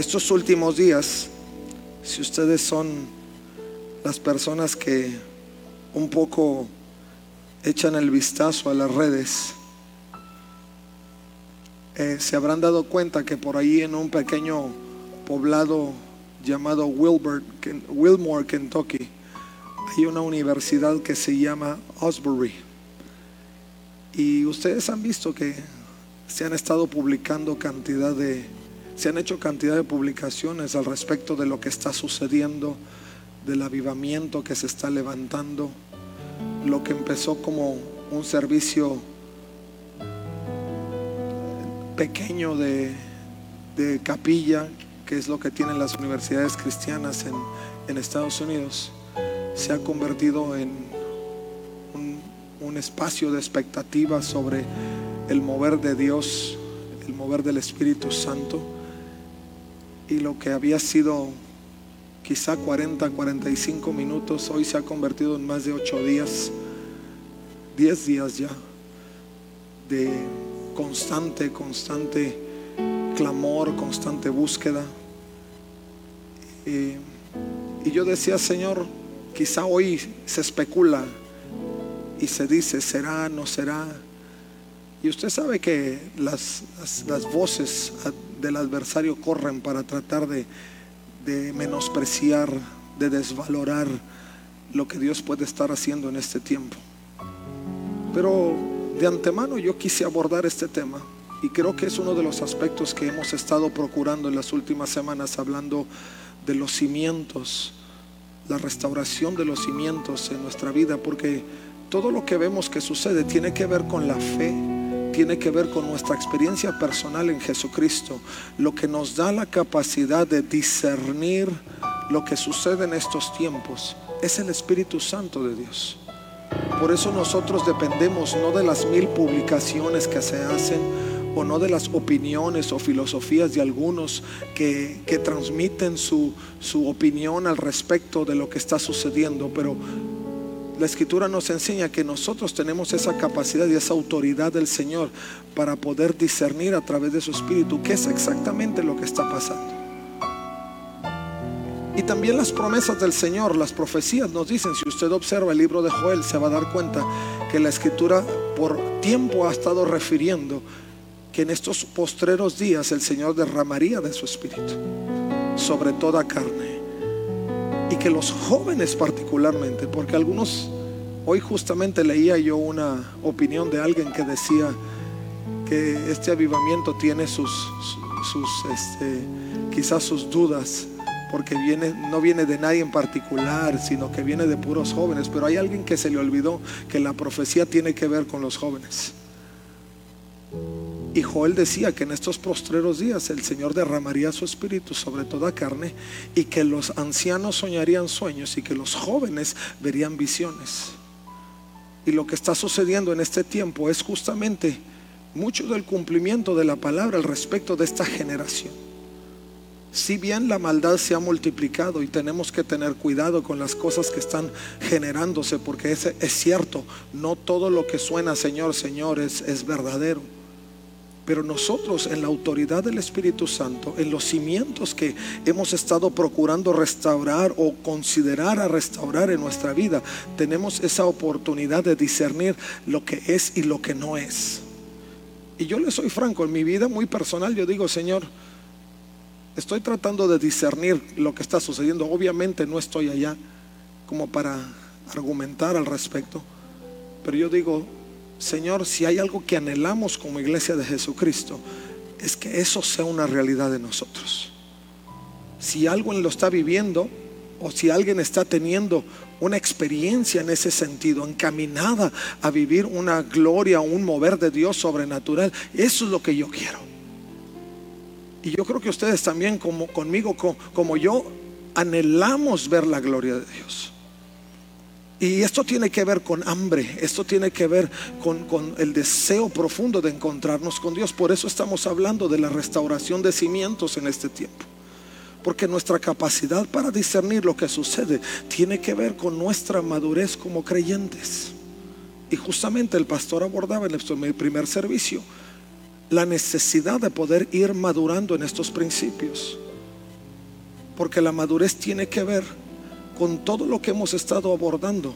estos últimos días, si ustedes son las personas que un poco echan el vistazo a las redes, eh, se habrán dado cuenta que por ahí en un pequeño poblado llamado Wilbur, Wilmore, Kentucky, hay una universidad que se llama Osbury. Y ustedes han visto que se han estado publicando cantidad de se han hecho cantidad de publicaciones al respecto de lo que está sucediendo, del avivamiento que se está levantando, lo que empezó como un servicio pequeño de, capilla, que es lo que tienen las universidades cristianas en, Estados Unidos, se ha convertido en un, un espacio de expectativa sobre el mover de Dios, el mover del Espíritu Santo y lo que había sido quizá 40, 45 minutos, hoy se ha convertido en más de 8 días, 10 días ya, de constante, constante clamor, constante búsqueda. Y, yo decía, Señor, quizá hoy se especula y se dice, será, no será. Y usted sabe que las, las voces del adversario corren para tratar de, menospreciar, de desvalorar lo que Dios puede estar haciendo en este tiempo. Pero de antemano yo quise abordar este tema y creo que es uno de los aspectos que hemos estado procurando en las últimas semanas hablando de los cimientos, la restauración de los cimientos en nuestra vida, porque todo lo que vemos que sucede tiene que ver con la fe, tiene que ver con nuestra experiencia personal en Jesucristo, lo que nos da la capacidad de discernir lo que sucede en estos tiempos es el Espíritu Santo de Dios. Por eso nosotros dependemos no de las mil publicaciones que se hacen o no de las opiniones o filosofías de algunos que, que transmiten su, su opinión al respecto de lo que está sucediendo, pero la escritura nos enseña que nosotros tenemos esa capacidad y esa autoridad del Señor para poder discernir a través de su espíritu qué es exactamente lo que está pasando. Y también las promesas del Señor, las profecías nos dicen, si usted observa el libro de Joel, se va a dar cuenta que la escritura por tiempo ha estado refiriendo que en estos postreros días el Señor derramaría de su espíritu sobre toda carne y que los jóvenes particularmente, porque algunos, hoy justamente leía yo una opinión de alguien que decía que este avivamiento tiene sus, sus este, quizás sus dudas, porque viene, no viene de nadie en particular, sino que viene de puros jóvenes, pero hay alguien que se le olvidó que la profecía tiene que ver con los jóvenes. Y Joel decía que en estos postreros días el Señor derramaría su espíritu sobre toda carne y que los ancianos soñarían sueños y que los jóvenes verían visiones. Y lo que está sucediendo en este tiempo es justamente mucho del cumplimiento de la palabra al respecto de esta generación. Si bien la maldad se ha multiplicado y tenemos que tener cuidado con las cosas que están generándose, porque es, es cierto, no todo lo que suena Señor, Señor es, es verdadero. Pero nosotros en la autoridad del Espíritu Santo, en los cimientos que hemos estado procurando restaurar o considerar a restaurar en nuestra vida, tenemos esa oportunidad de discernir lo que es y lo que no es. Y yo le soy franco, en mi vida muy personal yo digo, Señor, estoy tratando de discernir lo que está sucediendo. Obviamente no estoy allá como para argumentar al respecto, pero yo digo, Señor, si hay algo que anhelamos como iglesia de Jesucristo, es que eso sea una realidad de nosotros. Si alguien lo está viviendo o si alguien está teniendo una experiencia en ese sentido, encaminada a vivir una gloria, un mover de Dios sobrenatural, eso es lo que yo quiero. Y yo creo que ustedes también, como conmigo, como, yo, anhelamos ver la gloria de Dios. Y esto tiene que ver con hambre, esto tiene que ver con, con, el deseo profundo de encontrarnos con Dios. Por eso estamos hablando de la restauración de cimientos en este tiempo. Porque nuestra capacidad para discernir lo que sucede tiene que ver con nuestra madurez como creyentes. Y justamente el pastor abordaba en el primer servicio la necesidad de poder ir madurando en estos principios. Porque la madurez tiene que ver con todo lo que hemos estado abordando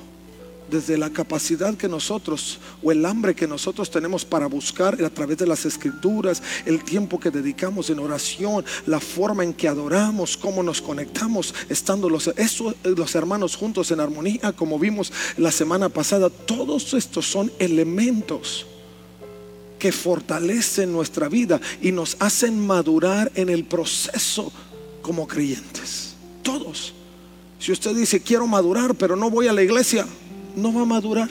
desde la capacidad que nosotros o el hambre que nosotros tenemos para buscar a través de las escrituras, el tiempo que dedicamos en oración, la forma en que adoramos, cómo nos conectamos, estando los, los hermanos juntos en armonía, como vimos la semana pasada, todos estos son elementos que fortalecen nuestra vida y nos hacen madurar en el proceso como creyentes. Todos. Si usted dice, quiero madurar, pero no voy a la iglesia, no va a madurar.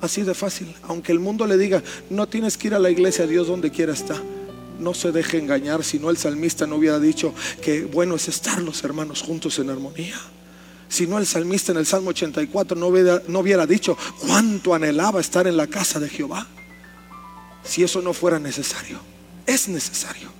Así de fácil. Aunque el mundo le diga, no tienes que ir a la iglesia, Dios donde quiera está. No se deje engañar, si no el salmista no hubiera dicho que bueno es estar los hermanos juntos en armonía. Si no el salmista en el Salmo 84 no hubiera, no hubiera dicho cuánto anhelaba estar en la casa de Jehová. Si eso no fuera necesario, es necesario.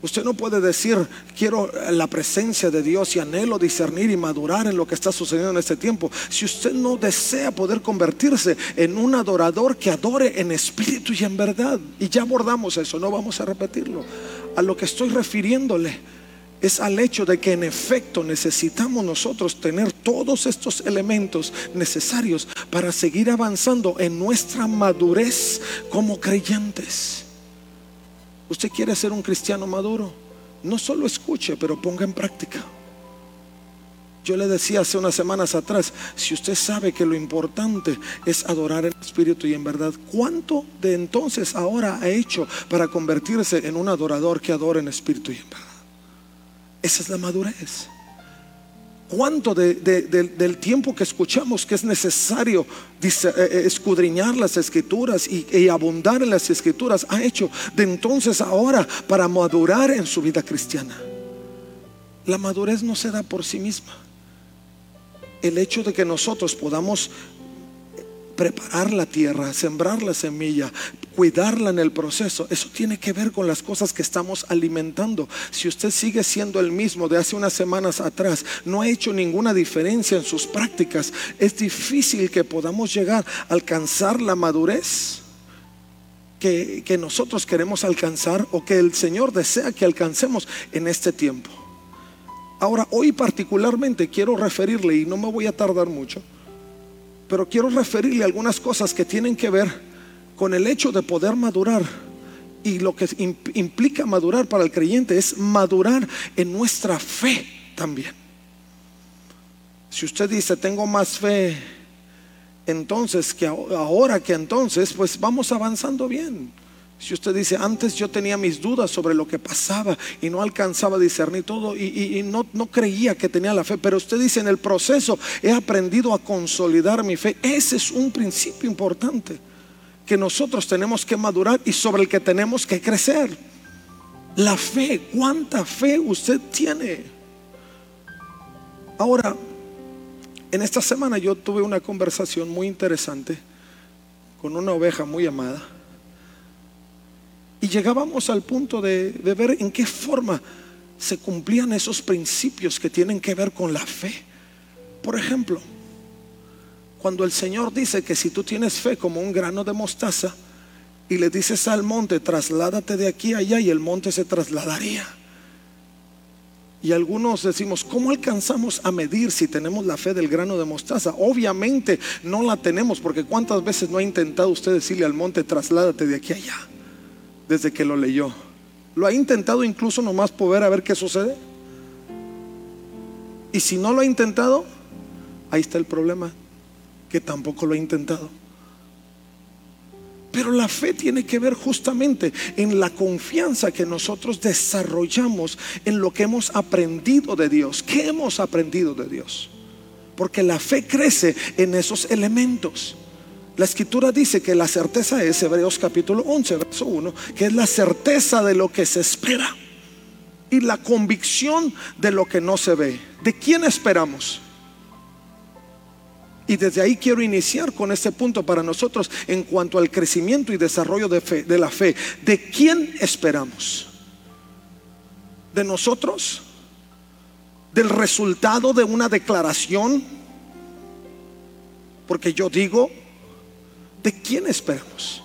Usted no puede decir, quiero la presencia de Dios y anhelo discernir y madurar en lo que está sucediendo en este tiempo. Si usted no desea poder convertirse en un adorador que adore en espíritu y en verdad. Y ya abordamos eso, no vamos a repetirlo. A lo que estoy refiriéndole es al hecho de que en efecto necesitamos nosotros tener todos estos elementos necesarios para seguir avanzando en nuestra madurez como creyentes. Usted quiere ser un cristiano maduro. No solo escuche, pero ponga en práctica. Yo le decía hace unas semanas atrás, si usted sabe que lo importante es adorar en espíritu y en verdad, ¿cuánto de entonces ahora ha hecho para convertirse en un adorador que adora en espíritu y en verdad? Esa es la madurez. ¿Cuánto del tiempo que escuchamos que es necesario eh, eh, escudriñar las escrituras y, y, abundar en las escrituras ha hecho de entonces ahora para madurar en su vida cristiana? La madurez no se da por sí misma. El hecho de que nosotros podamos preparar la tierra, sembrar la semilla, cuidarla en el proceso, eso tiene que ver con las cosas que estamos alimentando. Si usted sigue siendo el mismo de hace unas semanas atrás, no ha hecho ninguna diferencia en sus prácticas, es difícil que podamos llegar a alcanzar la madurez. Que, que nosotros queremos alcanzar o que el Señor desea que alcancemos en este tiempo. Ahora, hoy particularmente quiero referirle, y no me voy a tardar mucho, pero quiero referirle algunas cosas que tienen que ver con el hecho de poder madurar. Y lo que implica madurar para el creyente es madurar en nuestra fe también. Si usted dice, tengo más fe entonces que ahora que entonces, pues vamos avanzando bien. Si usted dice, antes yo tenía mis dudas sobre lo que pasaba y no alcanzaba a discernir todo y, no, creía que tenía la fe, pero usted dice, en el proceso he aprendido a consolidar mi fe. Ese es un principio importante que nosotros tenemos que madurar y sobre el que tenemos que crecer. La fe, ¿cuánta fe usted tiene? Ahora, en esta semana yo tuve una conversación muy interesante con una oveja muy amada y llegábamos al punto de, ver en qué forma se cumplían esos principios que tienen que ver con la fe. Por ejemplo, cuando el Señor dice que si tú tienes fe como un grano de mostaza y le dices al monte, trasládate de aquí a allá y el monte se trasladaría. Y algunos decimos, ¿cómo alcanzamos a medir si tenemos la fe del grano de mostaza? Obviamente no la tenemos porque cuántas veces no ha intentado usted decirle al monte, trasládate de aquí a allá desde que lo leyó. Lo ha intentado incluso nomás poder a ver qué sucede. Y si no lo ha intentado, ahí está el problema, que tampoco lo ha intentado. Pero la fe tiene que ver justamente en la confianza que nosotros desarrollamos en lo que hemos aprendido de Dios. ¿Qué hemos aprendido de Dios? Porque la fe crece en esos elementos. La escritura dice que la certeza es, Hebreos capítulo 11, verso 1, que es la certeza de lo que se espera y la convicción de lo que no se ve. ¿De quién esperamos? Y desde ahí quiero iniciar con este punto para nosotros en cuanto al crecimiento y desarrollo de, fe, de la fe. ¿De quién esperamos? ¿De nosotros? ¿Del resultado de una declaración? Porque yo digo, ¿de quién esperamos?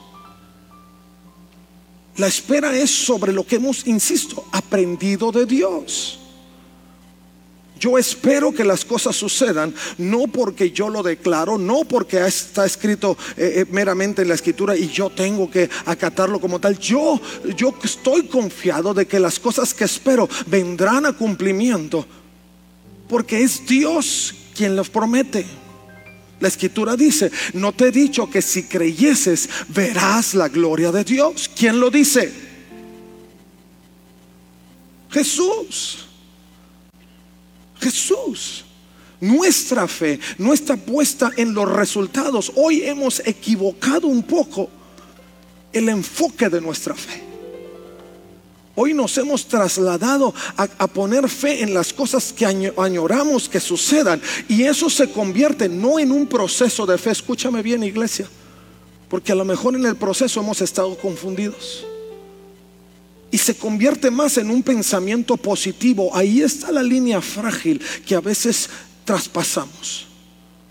La espera es sobre lo que hemos, insisto, aprendido de Dios. Yo espero que las cosas sucedan, no porque yo lo declaro, no porque está escrito eh, eh, meramente en la escritura y yo tengo que acatarlo como tal. Yo, yo estoy confiado de que las cosas que espero vendrán a cumplimiento, porque es Dios quien los promete. La escritura dice, no te he dicho que si creyeses verás la gloria de Dios. ¿Quién lo dice? Jesús. Jesús. Nuestra fe no está puesta en los resultados. Hoy hemos equivocado un poco el enfoque de nuestra fe. Hoy nos hemos trasladado a, poner fe en las cosas que añoramos que sucedan. Y eso se convierte no en un proceso de fe. Escúchame bien, iglesia. Porque a lo mejor en el proceso hemos estado confundidos. Y se convierte más en un pensamiento positivo. Ahí está la línea frágil que a veces traspasamos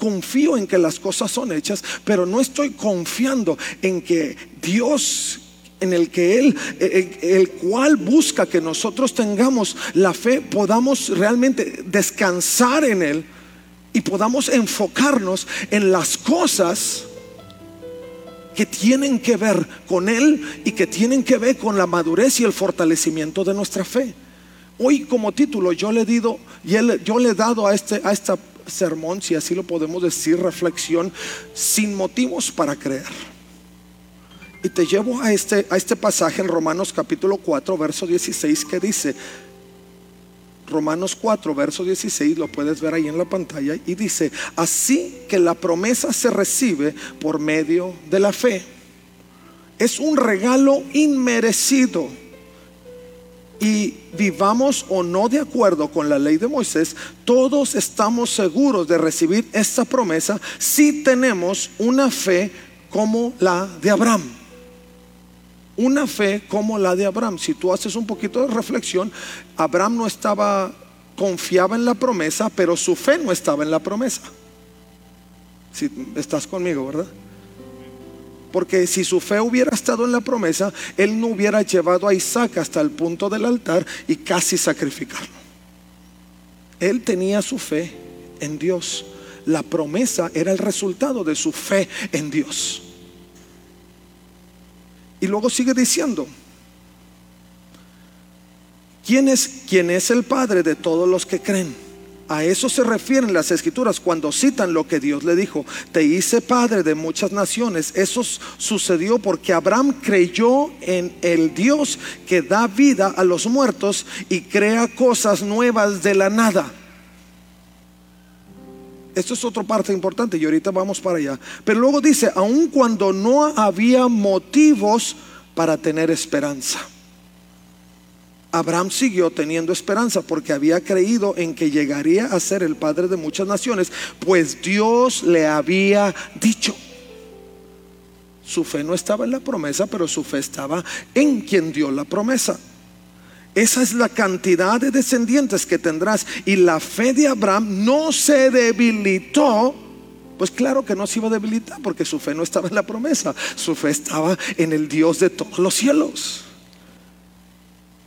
confío en que las cosas son hechas, pero no estoy confiando en que Dios en el que Él, el, cual busca que nosotros tengamos la fe, podamos realmente descansar en Él y podamos enfocarnos en las cosas que tienen que ver con Él y que tienen que ver con la madurez y el fortalecimiento de nuestra fe. Hoy como título yo le he, dido, yo le he dado a, este, a esta sermón, si así lo podemos decir, reflexión, sin motivos para creer. Y te llevo a este, a este pasaje en Romanos capítulo 4, verso 16, que dice, Romanos 4, verso 16, lo puedes ver ahí en la pantalla, y dice, así que la promesa se recibe por medio de la fe. Es un regalo inmerecido. Y vivamos o no de acuerdo con la ley de Moisés, todos estamos seguros de recibir esta promesa si tenemos una fe como la de Abraham una fe como la de Abraham. Si tú haces un poquito de reflexión, Abraham no estaba, confiaba en la promesa, pero su fe no estaba en la promesa. Si estás conmigo, ¿verdad? Porque si su fe hubiera estado en la promesa, él no hubiera llevado a Isaac hasta el punto del altar y casi sacrificarlo. Él tenía su fe en Dios. La promesa era el resultado de su fe en Dios. Y luego sigue diciendo, ¿quién es, quién es el Padre de todos los que creen? A eso se refieren las escrituras cuando citan lo que Dios le dijo. Te hice padre de muchas naciones. Eso sucedió porque Abraham creyó en el Dios que da vida a los muertos y crea cosas nuevas de la nada. Esto es otra parte importante y ahorita vamos para allá. Pero luego dice, aun cuando no había motivos para tener esperanza. Abraham siguió teniendo esperanza porque había creído en que llegaría a ser el padre de muchas naciones, pues Dios le había dicho. Su fe no estaba en la promesa, pero su fe estaba en quien dio la promesa. Esa es la cantidad de descendientes que tendrás. Y la fe de Abraham no se debilitó. Pues claro que no se iba a debilitar porque su fe no estaba en la promesa. Su fe estaba en el Dios de todos los cielos.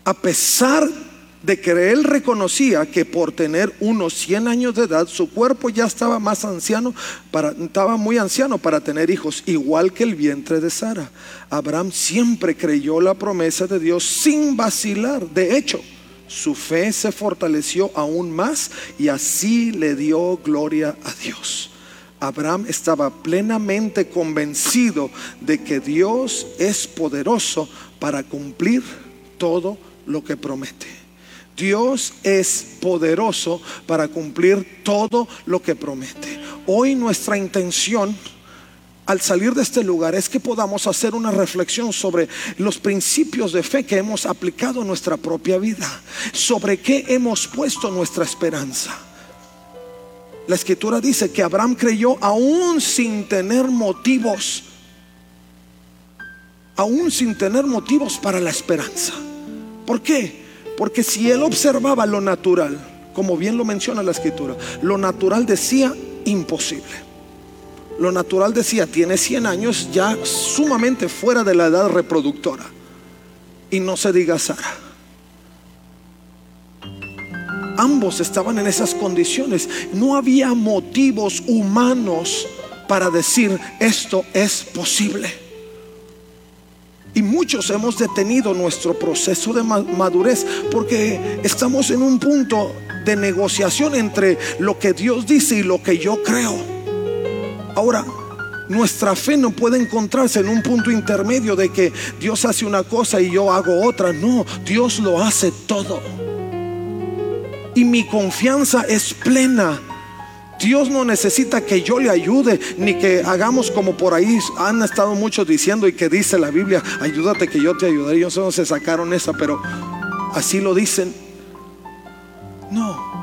A pesar de que él reconocía que por tener unos 100 años de edad, su cuerpo ya estaba más anciano, para, estaba muy anciano para tener hijos, igual que el vientre de Sara. Abraham siempre creyó la promesa de Dios sin vacilar. De hecho, su fe se fortaleció aún más y así le dio gloria a Dios. Abraham estaba plenamente convencido de que Dios es poderoso para cumplir todo lo que promete. Dios es poderoso para cumplir todo lo que promete. Hoy nuestra intención al salir de este lugar es que podamos hacer una reflexión sobre los principios de fe que hemos aplicado en nuestra propia vida, sobre qué hemos puesto nuestra esperanza. La escritura dice que Abraham creyó aún sin tener motivos, aún sin tener motivos para la esperanza. ¿Por qué? Porque si él observaba lo natural, como bien lo menciona la escritura, lo natural decía imposible. Lo natural decía, tiene 100 años ya sumamente fuera de la edad reproductora. Y no se diga Sara. Ambos estaban en esas condiciones. No había motivos humanos para decir esto es posible. Muchos hemos detenido nuestro proceso de madurez porque estamos en un punto de negociación entre lo que Dios dice y lo que yo creo. Ahora, nuestra fe no puede encontrarse en un punto intermedio de que Dios hace una cosa y yo hago otra. No, Dios lo hace todo. Y mi confianza es plena. Dios no necesita que yo le ayude, ni que hagamos como por ahí han estado muchos diciendo y que dice la Biblia, ayúdate que yo te ayudaré. Yo no se sacaron esa, pero así lo dicen. No,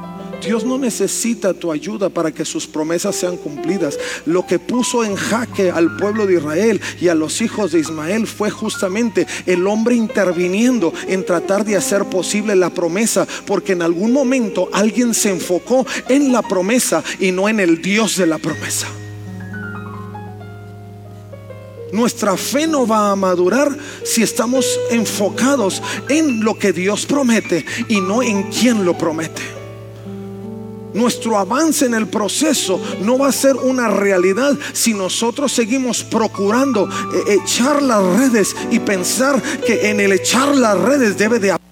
Dios no necesita tu ayuda para que sus promesas sean cumplidas. Lo que puso en jaque al pueblo de Israel y a los hijos de Ismael fue justamente el hombre interviniendo en tratar de hacer posible la promesa, porque en algún momento alguien se enfocó en la promesa y no en el Dios de la promesa. Nuestra fe no va a madurar si estamos enfocados en lo que Dios promete y no en quien lo promete nuestro avance en el proceso no va a ser una realidad si nosotros seguimos procurando eh, echar las redes y pensar que en el echar las redes debe de haber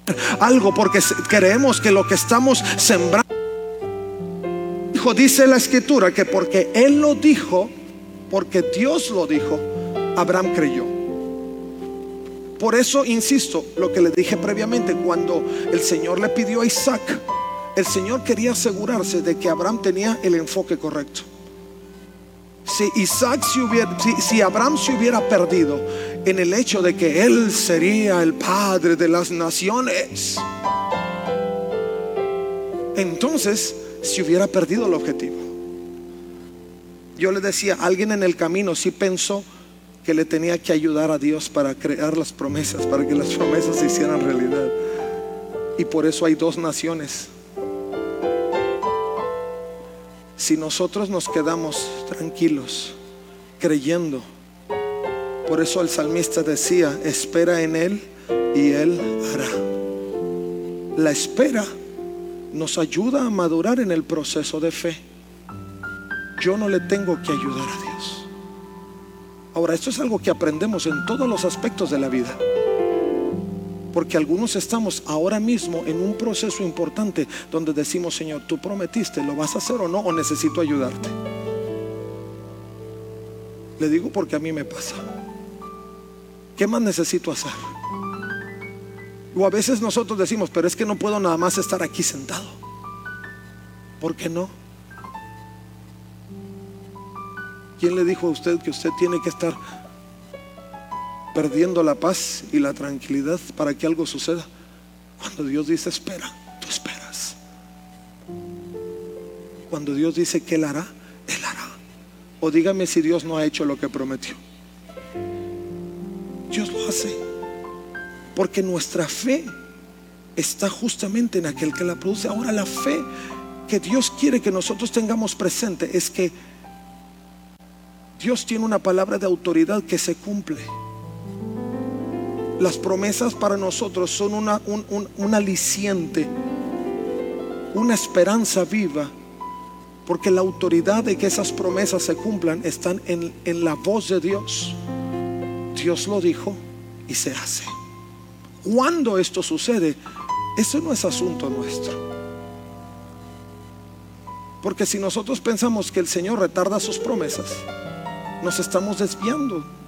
algo porque creemos que lo que estamos sembrando Hijo, dice la escritura que porque él lo dijo, porque Dios lo dijo, Abraham creyó. Por eso insisto, lo que le dije previamente, cuando el Señor le pidió a Isaac el Señor quería asegurarse de que Abraham tenía el enfoque correcto. Si Isaac hubiera, si, Abraham se hubiera perdido en el hecho de que él sería el padre de las naciones, entonces se hubiera perdido el objetivo. Yo le decía, alguien en el camino sí pensó que le tenía que ayudar a Dios para crear las promesas, para que las promesas se hicieran realidad. Y por eso hay dos naciones si nosotros nos quedamos tranquilos, creyendo, por eso el salmista decía, espera en Él y Él hará. La espera nos ayuda a madurar en el proceso de fe. Yo no le tengo que ayudar a Dios. Ahora, esto es algo que aprendemos en todos los aspectos de la vida. Porque algunos estamos ahora mismo en un proceso importante donde decimos, Señor, tú prometiste, ¿lo vas a hacer o no? ¿O necesito ayudarte? Le digo porque a mí me pasa. ¿Qué más necesito hacer? O a veces nosotros decimos, pero es que no puedo nada más estar aquí sentado. ¿Por qué no? ¿Quién le dijo a usted que usted tiene que estar perdiendo la paz y la tranquilidad para que algo suceda. Cuando Dios dice espera, tú esperas. Cuando Dios dice que Él hará, Él hará. O dígame si Dios no ha hecho lo que prometió. Dios lo hace. Porque nuestra fe está justamente en aquel que la produce. Ahora la fe que Dios quiere que nosotros tengamos presente es que Dios tiene una palabra de autoridad que se cumple. Las promesas para nosotros son una, un, aliciente, una esperanza viva, porque la autoridad de que esas promesas se cumplan están en, en la voz de Dios. Dios lo dijo y se hace. Cuando esto sucede, eso no es asunto nuestro. Porque si nosotros pensamos que el Señor retarda sus promesas, nos estamos desviando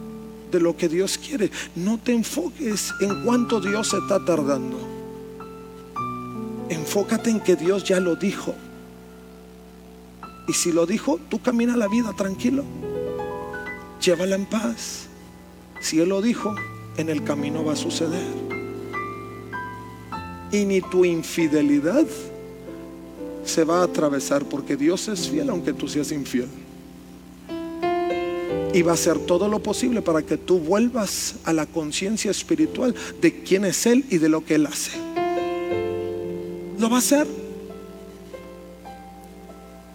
de lo que Dios quiere. No te enfoques en cuánto Dios se está tardando. Enfócate en que Dios ya lo dijo. Y si lo dijo, tú camina la vida tranquilo. llévala en paz. Si Él lo dijo, en el camino va a suceder. Y ni tu infidelidad se va a atravesar porque Dios es fiel aunque tú seas infiel. Y va a hacer todo lo posible para que tú vuelvas a la conciencia espiritual de quién es Él y de lo que Él hace. Lo va a hacer.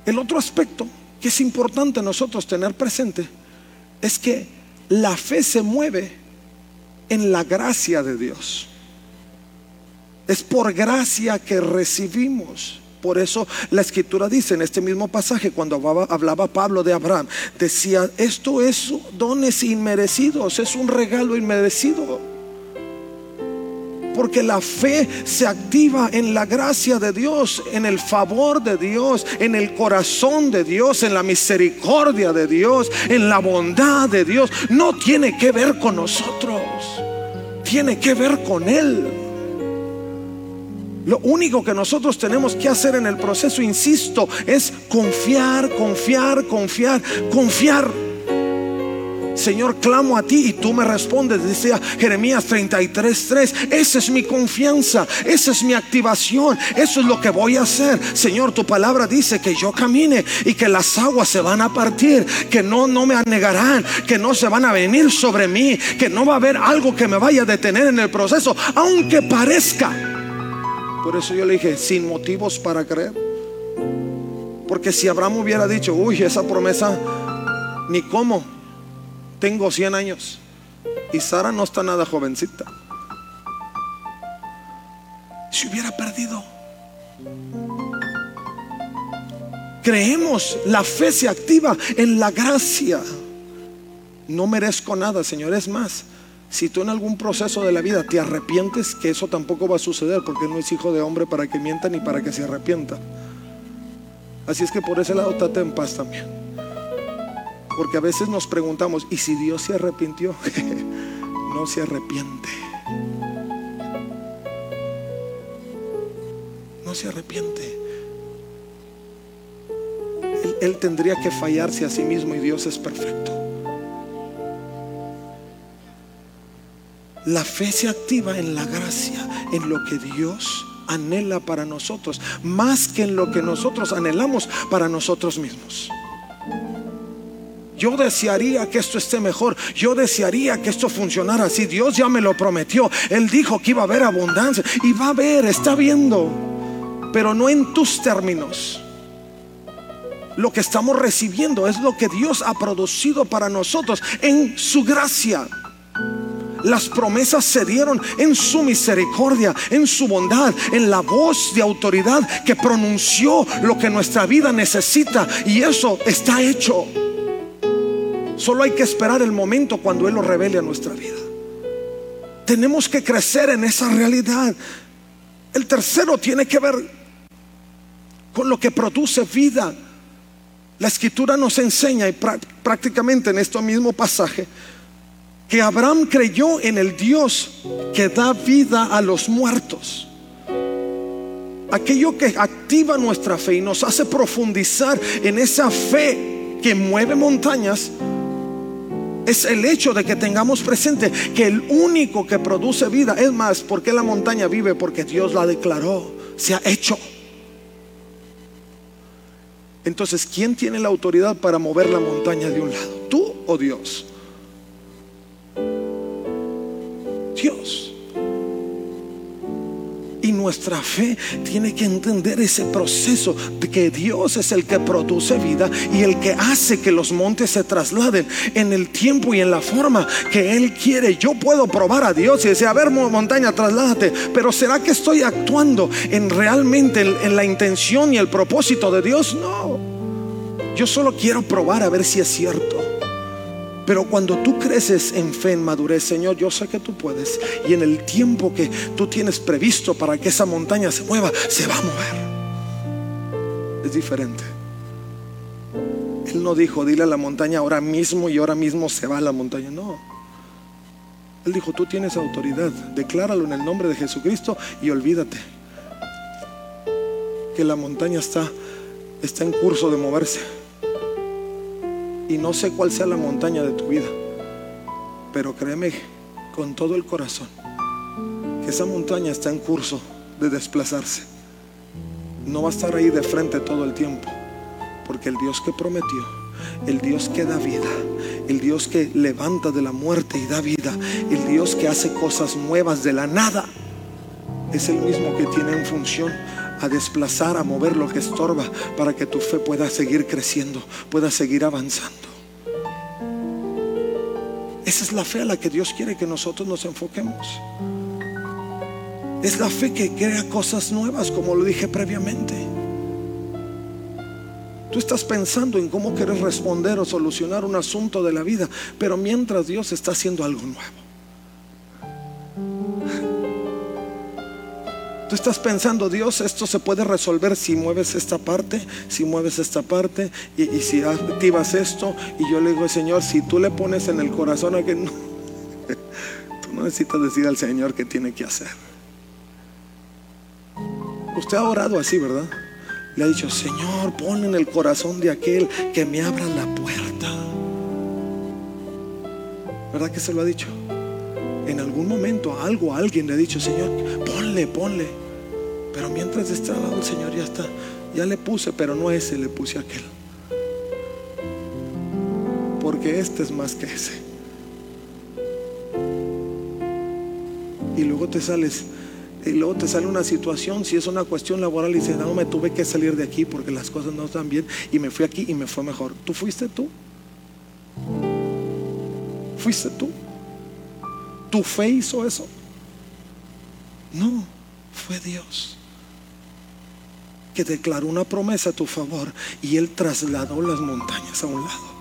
El otro aspecto que es importante nosotros tener presente es que la fe se mueve en la gracia de Dios. Es por gracia que recibimos. Por eso la escritura dice en este mismo pasaje, cuando hablaba, Pablo de Abraham, decía, esto es dones inmerecidos, es un regalo inmerecido. Porque la fe se activa en la gracia de Dios, en el favor de Dios, en el corazón de Dios, en la misericordia de Dios, en la bondad de Dios. No tiene que ver con nosotros, tiene que ver con Él. Lo único que nosotros tenemos que hacer en el proceso, insisto, es confiar, confiar, confiar, confiar. Señor, clamo a ti y tú me respondes, decía Jeremías 33:3. Esa es mi confianza, esa es mi activación, eso es lo que voy a hacer. Señor, tu palabra dice que yo camine y que las aguas se van a partir, que no no me anegarán, que no se van a venir sobre mí, que no va a haber algo que me vaya a detener en el proceso, aunque parezca por eso yo le dije, sin motivos para creer. Porque si Abraham hubiera dicho, uy, esa promesa, ni cómo, tengo 100 años. Y Sara no está nada jovencita. Se hubiera perdido. Creemos, la fe se activa en la gracia. No merezco nada, Señor, es más. Si tú en algún proceso de la vida te arrepientes, que eso tampoco va a suceder, porque no es hijo de hombre para que mienta ni para que se arrepienta. Así es que por ese lado estate en paz también. Porque a veces nos preguntamos, ¿y si Dios se arrepintió? no se arrepiente. No se arrepiente. Él, él tendría que fallarse a sí mismo y Dios es perfecto. La fe se activa en la gracia, en lo que Dios anhela para nosotros, más que en lo que nosotros anhelamos para nosotros mismos. Yo desearía que esto esté mejor. Yo desearía que esto funcionara así. Dios ya me lo prometió. Él dijo que iba a haber abundancia. Y va a haber, está viendo. Pero no en tus términos. Lo que estamos recibiendo es lo que Dios ha producido para nosotros en su gracia. Las promesas se dieron en su misericordia, en su bondad, en la voz de autoridad que pronunció lo que nuestra vida necesita. Y eso está hecho. Solo hay que esperar el momento cuando Él lo revele a nuestra vida. Tenemos que crecer en esa realidad. El tercero tiene que ver con lo que produce vida. La escritura nos enseña y prácticamente en este mismo pasaje que Abraham creyó en el Dios que da vida a los muertos. Aquello que activa nuestra fe y nos hace profundizar en esa fe que mueve montañas es el hecho de que tengamos presente que el único que produce vida, es más, porque la montaña vive? Porque Dios la declaró, se ha hecho. Entonces, ¿quién tiene la autoridad para mover la montaña de un lado? ¿Tú o Dios? Dios. Y nuestra fe tiene que entender ese proceso de que Dios es el que produce vida y el que hace que los montes se trasladen en el tiempo y en la forma que Él quiere. Yo puedo probar a Dios y decir, a ver montaña, trasládate, pero ¿será que estoy actuando en realmente en la intención y el propósito de Dios? No. Yo solo quiero probar a ver si es cierto. Pero cuando tú creces en fe, en madurez, Señor, yo sé que tú puedes. Y en el tiempo que tú tienes previsto para que esa montaña se mueva, se va a mover. Es diferente. Él no dijo, dile a la montaña ahora mismo y ahora mismo se va a la montaña. No. Él dijo, tú tienes autoridad. Decláralo en el nombre de Jesucristo y olvídate que la montaña está, está en curso de moverse. Y no sé cuál sea la montaña de tu vida, pero créeme con todo el corazón que esa montaña está en curso de desplazarse. No va a estar ahí de frente todo el tiempo, porque el Dios que prometió, el Dios que da vida, el Dios que levanta de la muerte y da vida, el Dios que hace cosas nuevas de la nada, es el mismo que tiene en función a desplazar, a mover lo que estorba para que tu fe pueda seguir creciendo, pueda seguir avanzando. Esa es la fe a la que Dios quiere que nosotros nos enfoquemos. Es la fe que crea cosas nuevas, como lo dije previamente. Tú estás pensando en cómo quieres responder o solucionar un asunto de la vida, pero mientras Dios está haciendo algo nuevo. Estás pensando, Dios, esto se puede resolver si mueves esta parte, si mueves esta parte y, si activas esto. Y yo le digo, Señor, si tú le pones en el corazón a que no, tú no necesitas decir al Señor qué tiene que hacer. Usted ha orado así, ¿verdad? Le ha dicho, Señor, pon en el corazón de aquel que me abra la puerta. ¿Verdad que se lo ha dicho? en algún momento algo, alguien le ha dicho, Señor, ponle, ponle. Pero mientras está al lado el Señor ya está, ya le puse, pero no ese, le puse aquel. Porque este es más que ese. Y luego te sales, y luego te sale una situación, si es una cuestión laboral, y dices, no, me tuve que salir de aquí porque las cosas no están bien, y me fui aquí y me fue mejor. ¿Tú fuiste tú? ¿Fuiste tú? ¿Tu fe hizo eso? No, fue Dios que declaró una promesa a tu favor y Él trasladó las montañas a un lado.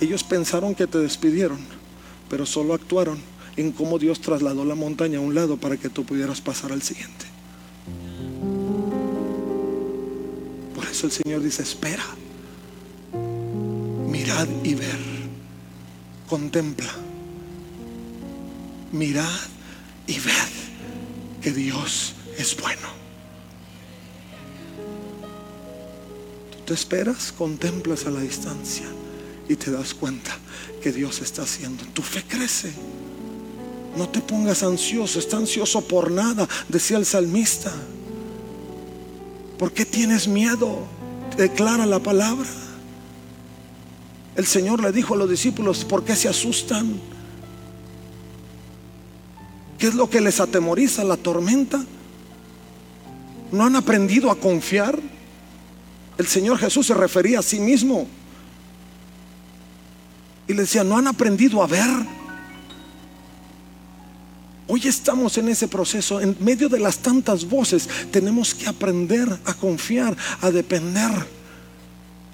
Ellos pensaron que te despidieron, pero solo actuaron en cómo Dios trasladó la montaña a un lado para que tú pudieras pasar al siguiente. Por eso el Señor dice, espera, mirad y ver, contempla mirad y ved que Dios es bueno. Tú esperas, contemplas a la distancia y te das cuenta que Dios está haciendo. Tu fe crece. No te pongas ansioso, está ansioso por nada, decía el salmista. ¿Por qué tienes miedo? Declara la palabra. El Señor le dijo a los discípulos, ¿por qué se asustan? ¿Qué es lo que les atemoriza? La tormenta. ¿No han aprendido a confiar? El Señor Jesús se refería a sí mismo. Y le decía, ¿no han aprendido a ver? Hoy estamos en ese proceso, en medio de las tantas voces, tenemos que aprender a confiar, a depender,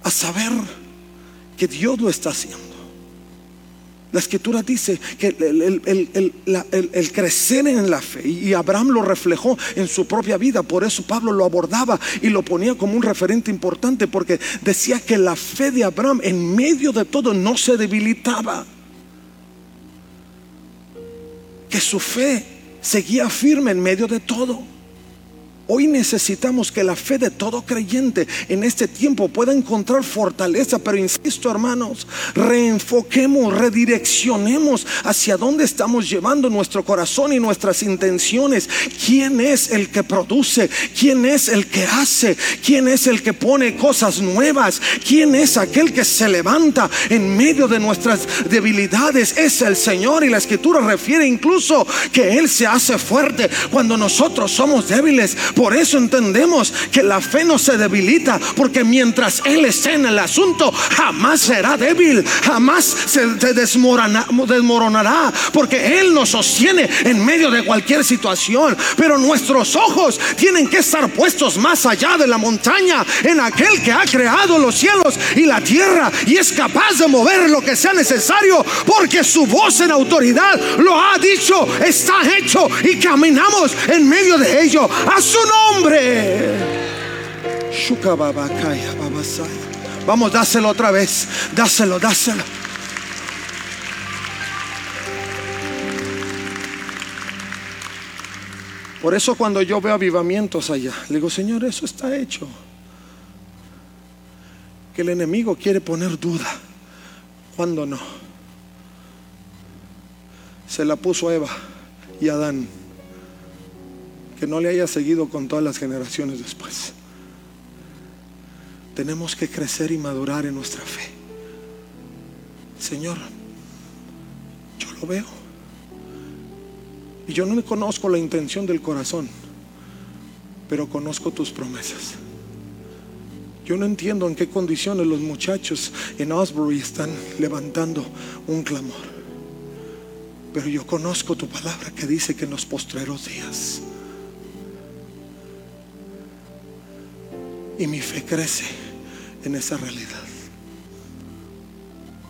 a saber que Dios lo está haciendo. La escritura dice que el, crecer en la fe, y Abraham lo reflejó en su propia vida, por eso Pablo lo abordaba y lo ponía como un referente importante, porque decía que la fe de Abraham en medio de todo no se debilitaba, que su fe seguía firme en medio de todo. Hoy necesitamos que la fe de todo creyente en este tiempo pueda encontrar fortaleza, pero insisto hermanos, reenfoquemos, redireccionemos hacia dónde estamos llevando nuestro corazón y nuestras intenciones. ¿Quién es el que produce? ¿Quién es el que hace? ¿Quién es el que pone cosas nuevas? ¿Quién es aquel que se levanta en medio de nuestras debilidades? Es el Señor y la escritura refiere incluso que Él se hace fuerte cuando nosotros somos débiles. Por eso entendemos que la fe no se debilita, porque mientras Él esté en el asunto, jamás será débil, jamás se desmoronará, porque Él nos sostiene en medio de cualquier situación. Pero nuestros ojos tienen que estar puestos más allá de la montaña, en aquel que ha creado los cielos y la tierra y es capaz de mover lo que sea necesario, porque su voz en autoridad lo ha dicho, está hecho y caminamos en medio de ello. Nombre. Vamos, dáselo otra vez. Dáselo, dáselo. Por eso cuando yo veo avivamientos allá, le digo, Señor, eso está hecho. Que el enemigo quiere poner duda ¿Cuándo no? Se la puso Eva y Adán. Que no le haya seguido con todas las generaciones después. Tenemos que crecer y madurar en nuestra fe. Señor, yo lo veo. Y yo no conozco la intención del corazón, pero conozco tus promesas. Yo no entiendo en qué condiciones los muchachos en Osbury están levantando un clamor. Pero yo conozco tu palabra que dice que en los postreros días. Y mi fe crece en esa realidad.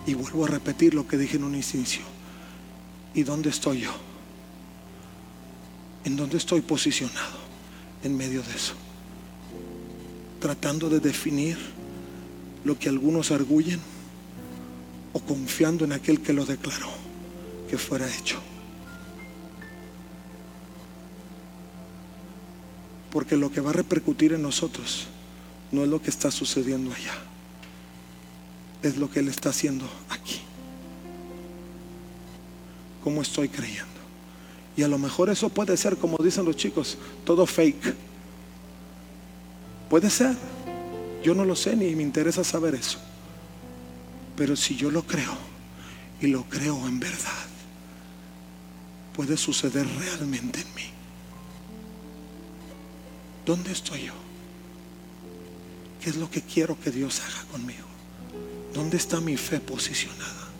Y vuelvo a repetir lo que dije en un inicio. ¿Y dónde estoy yo? ¿En dónde estoy posicionado en medio de eso? Tratando de definir lo que algunos arguyen o confiando en aquel que lo declaró que fuera hecho. Porque lo que va a repercutir en nosotros no es lo que está sucediendo allá, es lo que Él está haciendo aquí. ¿Cómo estoy creyendo? Y a lo mejor eso puede ser, como dicen los chicos, todo fake. Puede ser. Yo no lo sé ni me interesa saber eso. Pero si yo lo creo y lo creo en verdad, puede suceder realmente en mí. ¿Dónde estoy yo? ¿Qué es lo que quiero que Dios haga conmigo? ¿Dónde está mi fe posicionada?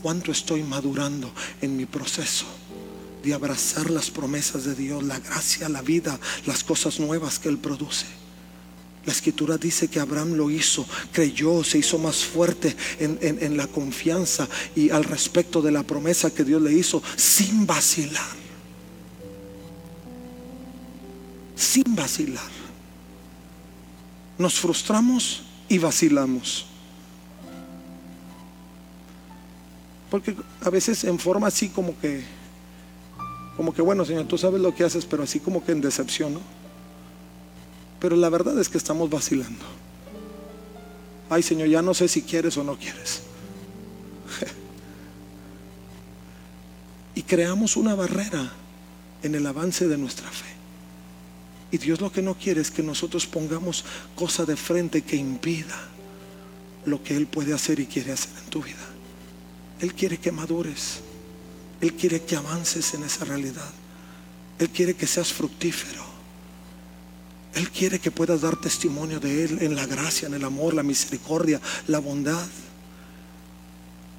¿Cuánto estoy madurando en mi proceso de abrazar las promesas de Dios, la gracia, la vida, las cosas nuevas que Él produce? La escritura dice que Abraham lo hizo, creyó, se hizo más fuerte en, la confianza y al respecto de la promesa que Dios le hizo, sin vacilar. Sin vacilar. Nos frustramos y vacilamos. Porque a veces en forma así como que, como que bueno, Señor, tú sabes lo que haces, pero así como que en decepción, ¿no? Pero la verdad es que estamos vacilando. Ay Señor, ya no sé si quieres o no quieres. y creamos una barrera en el avance de nuestra fe. Y Dios lo que no quiere es que nosotros pongamos cosa de frente que impida lo que Él puede hacer y quiere hacer en tu vida. Él quiere que madures. Él quiere que avances en esa realidad. Él quiere que seas fructífero. Él quiere que puedas dar testimonio de Él en la gracia, en el amor, la misericordia, la bondad.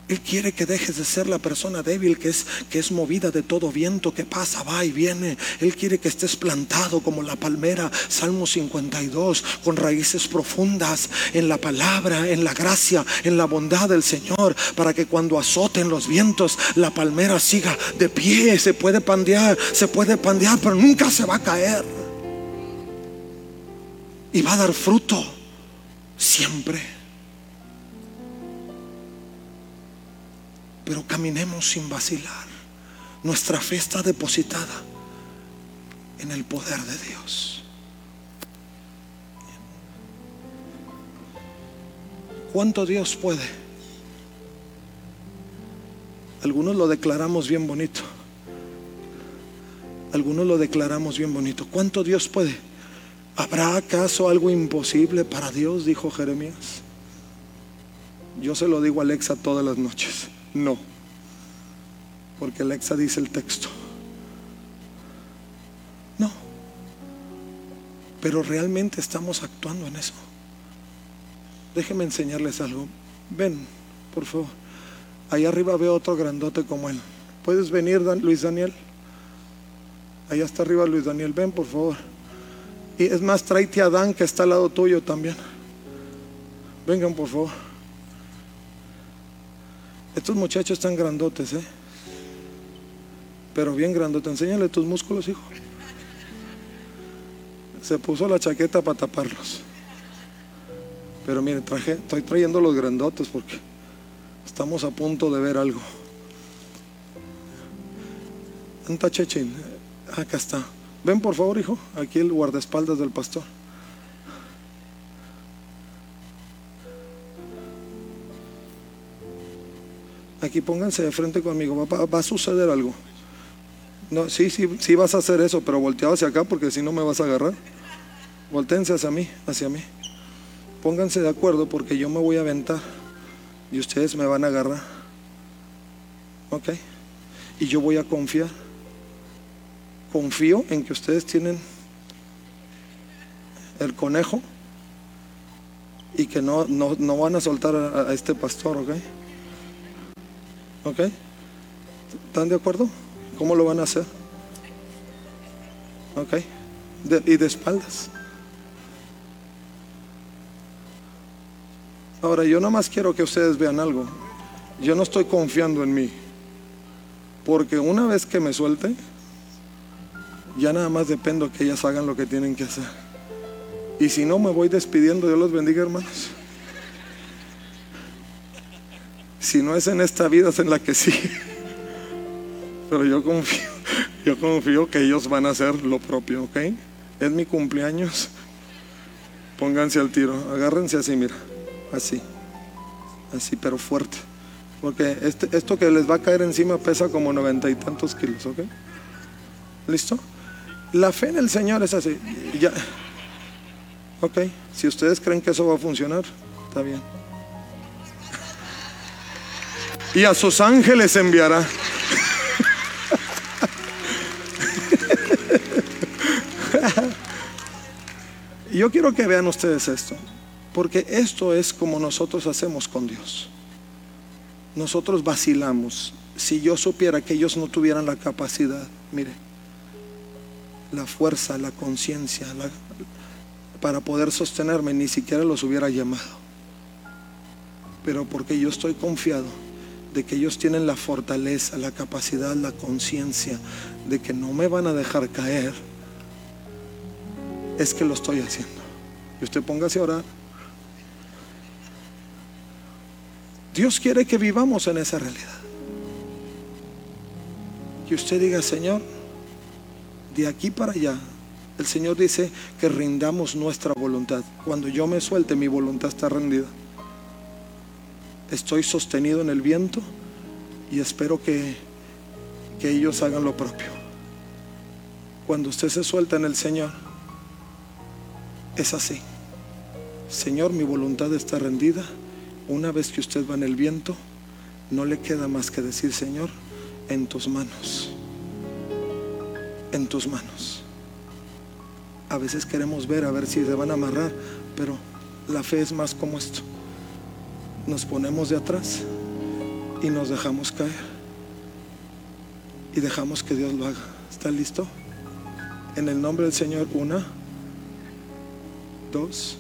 Él quiere que dejes de ser la persona débil que es, que es movida de todo viento que pasa, va y viene. Él quiere que estés plantado como la palmera, Salmo 52, con raíces profundas en la palabra, en la gracia, en la bondad del Señor, para que cuando azoten los vientos, la palmera siga de pie. Se puede pandear, se puede pandear, pero nunca se va a caer y va a dar fruto siempre. Pero caminemos sin vacilar. Nuestra fe está depositada en el poder de Dios. ¿Cuánto Dios puede? Algunos lo declaramos bien bonito. Algunos lo declaramos bien bonito. ¿Cuánto Dios puede? ¿Habrá acaso algo imposible para Dios? Dijo Jeremías. Yo se lo digo a Alexa todas las noches. No. Porque Alexa dice el texto. No. Pero realmente estamos actuando en eso. Déjenme enseñarles algo. Ven, por favor. Ahí arriba veo otro grandote como él. ¿Puedes venir, Luis Daniel? Allá está arriba Luis Daniel. Ven, por favor. Y es más, tráete a Adán que está al lado tuyo también. Vengan, por favor. Estos muchachos están grandotes, ¿eh? Pero bien grandotes. Enséñale tus músculos, hijo. Se puso la chaqueta para taparlos. Pero miren, traje, estoy trayendo los grandotes porque estamos a punto de ver algo. Anta Chechín, acá está. Ven por favor, hijo, aquí el guardaespaldas del pastor. Aquí pónganse de frente conmigo. Va, va a suceder algo. No, sí, sí, sí vas a hacer eso, pero volteado hacia acá porque si no me vas a agarrar. Voltense hacia mí, hacia mí. Pónganse de acuerdo porque yo me voy a aventar y ustedes me van a agarrar. ¿Ok? Y yo voy a confiar. Confío en que ustedes tienen el conejo y que no, no, no van a soltar a, a este pastor, ¿ok? ¿Ok? ¿Están de acuerdo? ¿Cómo lo van a hacer? ¿Ok? Y de espaldas. Ahora, yo nada más quiero que ustedes vean algo. Yo no estoy confiando en mí. Porque una vez que me suelte, ya nada más dependo que ellas hagan lo que tienen que hacer. Y si no, me voy despidiendo. Dios los bendiga, hermanos. Si no es en esta vida, es en la que sigue. Pero yo confío, yo confío que ellos van a hacer lo propio, ¿ok? Es mi cumpleaños. Pónganse al tiro, agárrense así, mira, así, así, pero fuerte. Porque este, esto que les va a caer encima pesa como noventa y tantos kilos, ¿ok? ¿Listo? La fe en el Señor es así. Ya. Ok, si ustedes creen que eso va a funcionar, está bien. Y a sus ángeles enviará. Yo quiero que vean ustedes esto, porque esto es como nosotros hacemos con Dios. Nosotros vacilamos. Si yo supiera que ellos no tuvieran la capacidad, mire, la fuerza, la conciencia, para poder sostenerme, ni siquiera los hubiera llamado. Pero porque yo estoy confiado de que ellos tienen la fortaleza, la capacidad, la conciencia de que no me van a dejar caer, es que lo estoy haciendo. Y usted póngase a orar. Dios quiere que vivamos en esa realidad. Que usted diga, Señor, de aquí para allá, el Señor dice que rindamos nuestra voluntad. Cuando yo me suelte, mi voluntad está rendida. Estoy sostenido en el viento y espero que, que ellos hagan lo propio. Cuando usted se suelta en el Señor, es así. Señor, mi voluntad está rendida. Una vez que usted va en el viento, no le queda más que decir, Señor, en tus manos. En tus manos. A veces queremos ver a ver si se van a amarrar, pero la fe es más como esto. Nos ponemos de atrás y nos dejamos caer. Y dejamos que Dios lo haga. ¿Está listo? En el nombre del Señor, una, dos.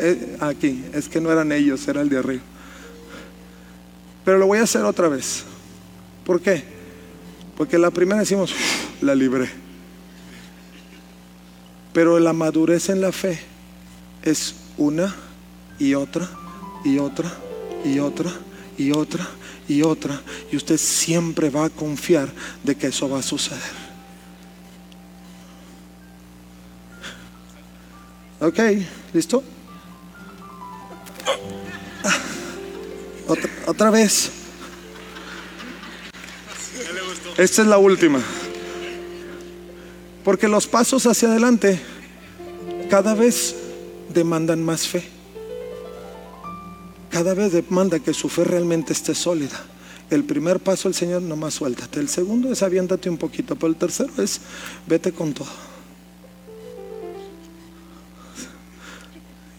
Eh, aquí, es que no eran ellos, era el de arriba. Pero lo voy a hacer otra vez. ¿Por qué? Porque la primera decimos, "Uf, la libré. Pero la madurez en la fe es una y otra y otra y otra y otra y otra. Y usted siempre va a confiar de que eso va a suceder. Ok, ¿listo? Otra vez. Esta es la última. Porque los pasos hacia adelante cada vez demandan más fe. Cada vez demanda que su fe realmente esté sólida. El primer paso el Señor nomás suéltate. El segundo es aviéntate un poquito. Pero el tercero es vete con todo.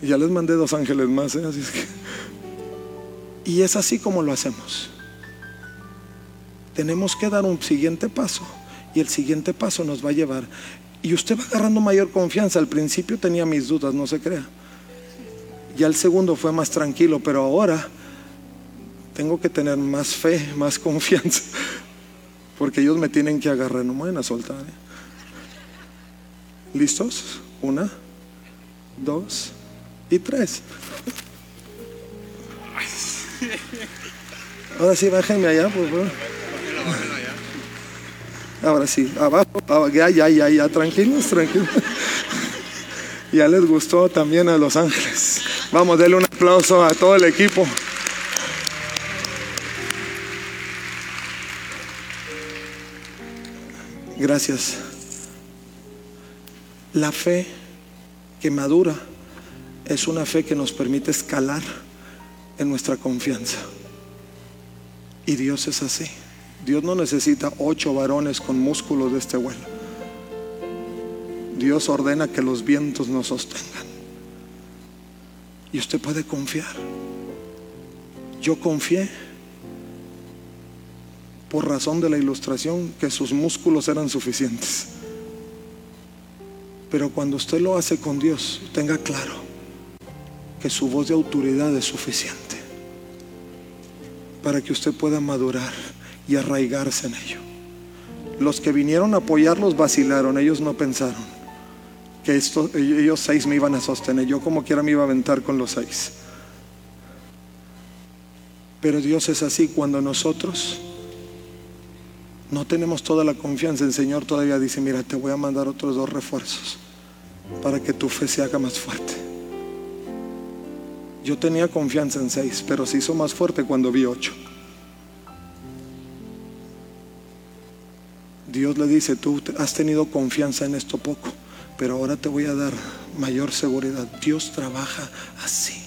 Y ya les mandé dos ángeles más, ¿eh? así es que. Y es así como lo hacemos. Tenemos que dar un siguiente paso y el siguiente paso nos va a llevar. Y usted va agarrando mayor confianza. Al principio tenía mis dudas, no se crea. Ya el segundo fue más tranquilo, pero ahora tengo que tener más fe, más confianza, porque ellos me tienen que agarrar, no me van a soltar. ¿eh? ¿Listos? Una, dos y tres. Ahora sí, bájenme allá, por favor. Ahora sí, abajo, ya, ya, ya, ya, tranquilos, tranquilos. Ya les gustó también a Los Ángeles. Vamos, denle un aplauso a todo el equipo. Gracias. La fe que madura es una fe que nos permite escalar en nuestra confianza. Y Dios es así. Dios no necesita ocho varones con músculos de este vuelo. Dios ordena que los vientos nos sostengan. Y usted puede confiar. Yo confié por razón de la ilustración que sus músculos eran suficientes. Pero cuando usted lo hace con Dios, tenga claro que su voz de autoridad es suficiente para que usted pueda madurar y arraigarse en ello. Los que vinieron a apoyarlos vacilaron, ellos no pensaron que esto, ellos seis me iban a sostener, yo como quiera me iba a aventar con los seis. Pero Dios es así cuando nosotros no tenemos toda la confianza, el Señor todavía dice, mira, te voy a mandar otros dos refuerzos para que tu fe se haga más fuerte. Yo tenía confianza en seis, pero se hizo más fuerte cuando vi ocho. Dios le dice, tú has tenido confianza en esto poco, pero ahora te voy a dar mayor seguridad. Dios trabaja así.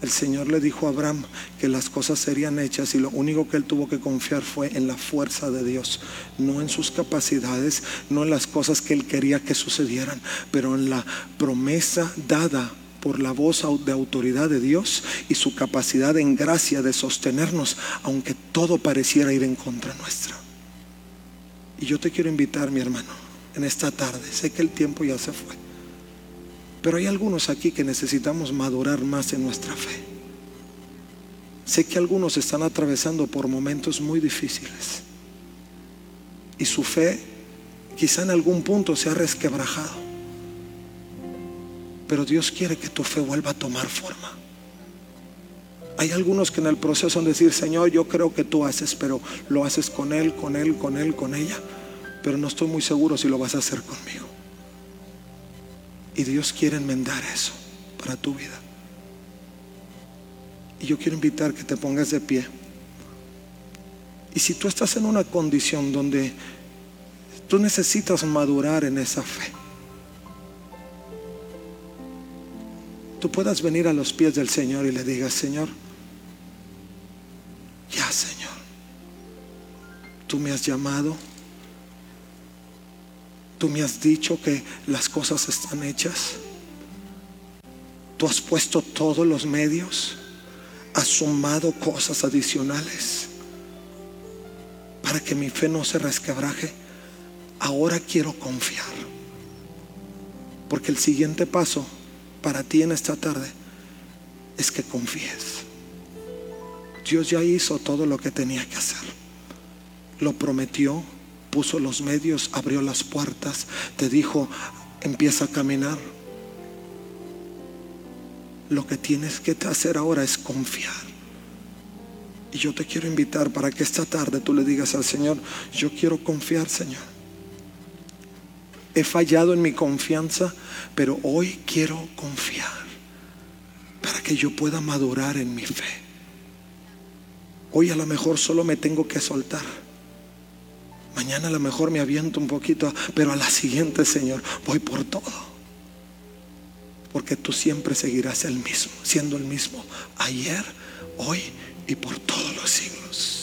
El Señor le dijo a Abraham que las cosas serían hechas y lo único que él tuvo que confiar fue en la fuerza de Dios, no en sus capacidades, no en las cosas que él quería que sucedieran, pero en la promesa dada por la voz de autoridad de Dios y su capacidad en gracia de sostenernos, aunque todo pareciera ir en contra nuestra. Y yo te quiero invitar, mi hermano, en esta tarde, sé que el tiempo ya se fue, pero hay algunos aquí que necesitamos madurar más en nuestra fe. Sé que algunos están atravesando por momentos muy difíciles y su fe quizá en algún punto se ha resquebrajado. Pero Dios quiere que tu fe vuelva a tomar forma. Hay algunos que en el proceso han de decir, Señor, yo creo que tú haces, pero lo haces con Él, con Él, con Él, con ella. Pero no estoy muy seguro si lo vas a hacer conmigo. Y Dios quiere enmendar eso para tu vida. Y yo quiero invitar que te pongas de pie. Y si tú estás en una condición donde tú necesitas madurar en esa fe, tú puedas venir a los pies del Señor y le digas, Señor, ya Señor, tú me has llamado, tú me has dicho que las cosas están hechas, tú has puesto todos los medios, has sumado cosas adicionales para que mi fe no se resquebraje. Ahora quiero confiar, porque el siguiente paso para ti en esta tarde es que confíes. Dios ya hizo todo lo que tenía que hacer. Lo prometió, puso los medios, abrió las puertas, te dijo, empieza a caminar. Lo que tienes que hacer ahora es confiar. Y yo te quiero invitar para que esta tarde tú le digas al Señor, yo quiero confiar, Señor. He fallado en mi confianza, pero hoy quiero confiar para que yo pueda madurar en mi fe. Hoy a lo mejor solo me tengo que soltar. Mañana a lo mejor me aviento un poquito, pero a la siguiente, Señor, voy por todo. Porque tú siempre seguirás el mismo, siendo el mismo, ayer, hoy y por todos los siglos.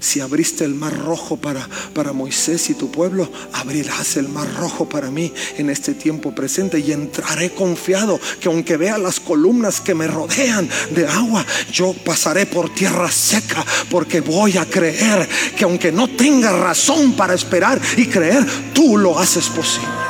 Si abriste el mar rojo para, para Moisés y tu pueblo, abrirás el mar rojo para mí en este tiempo presente y entraré confiado que aunque vea las columnas que me rodean de agua, yo pasaré por tierra seca porque voy a creer que aunque no tenga razón para esperar y creer, tú lo haces posible.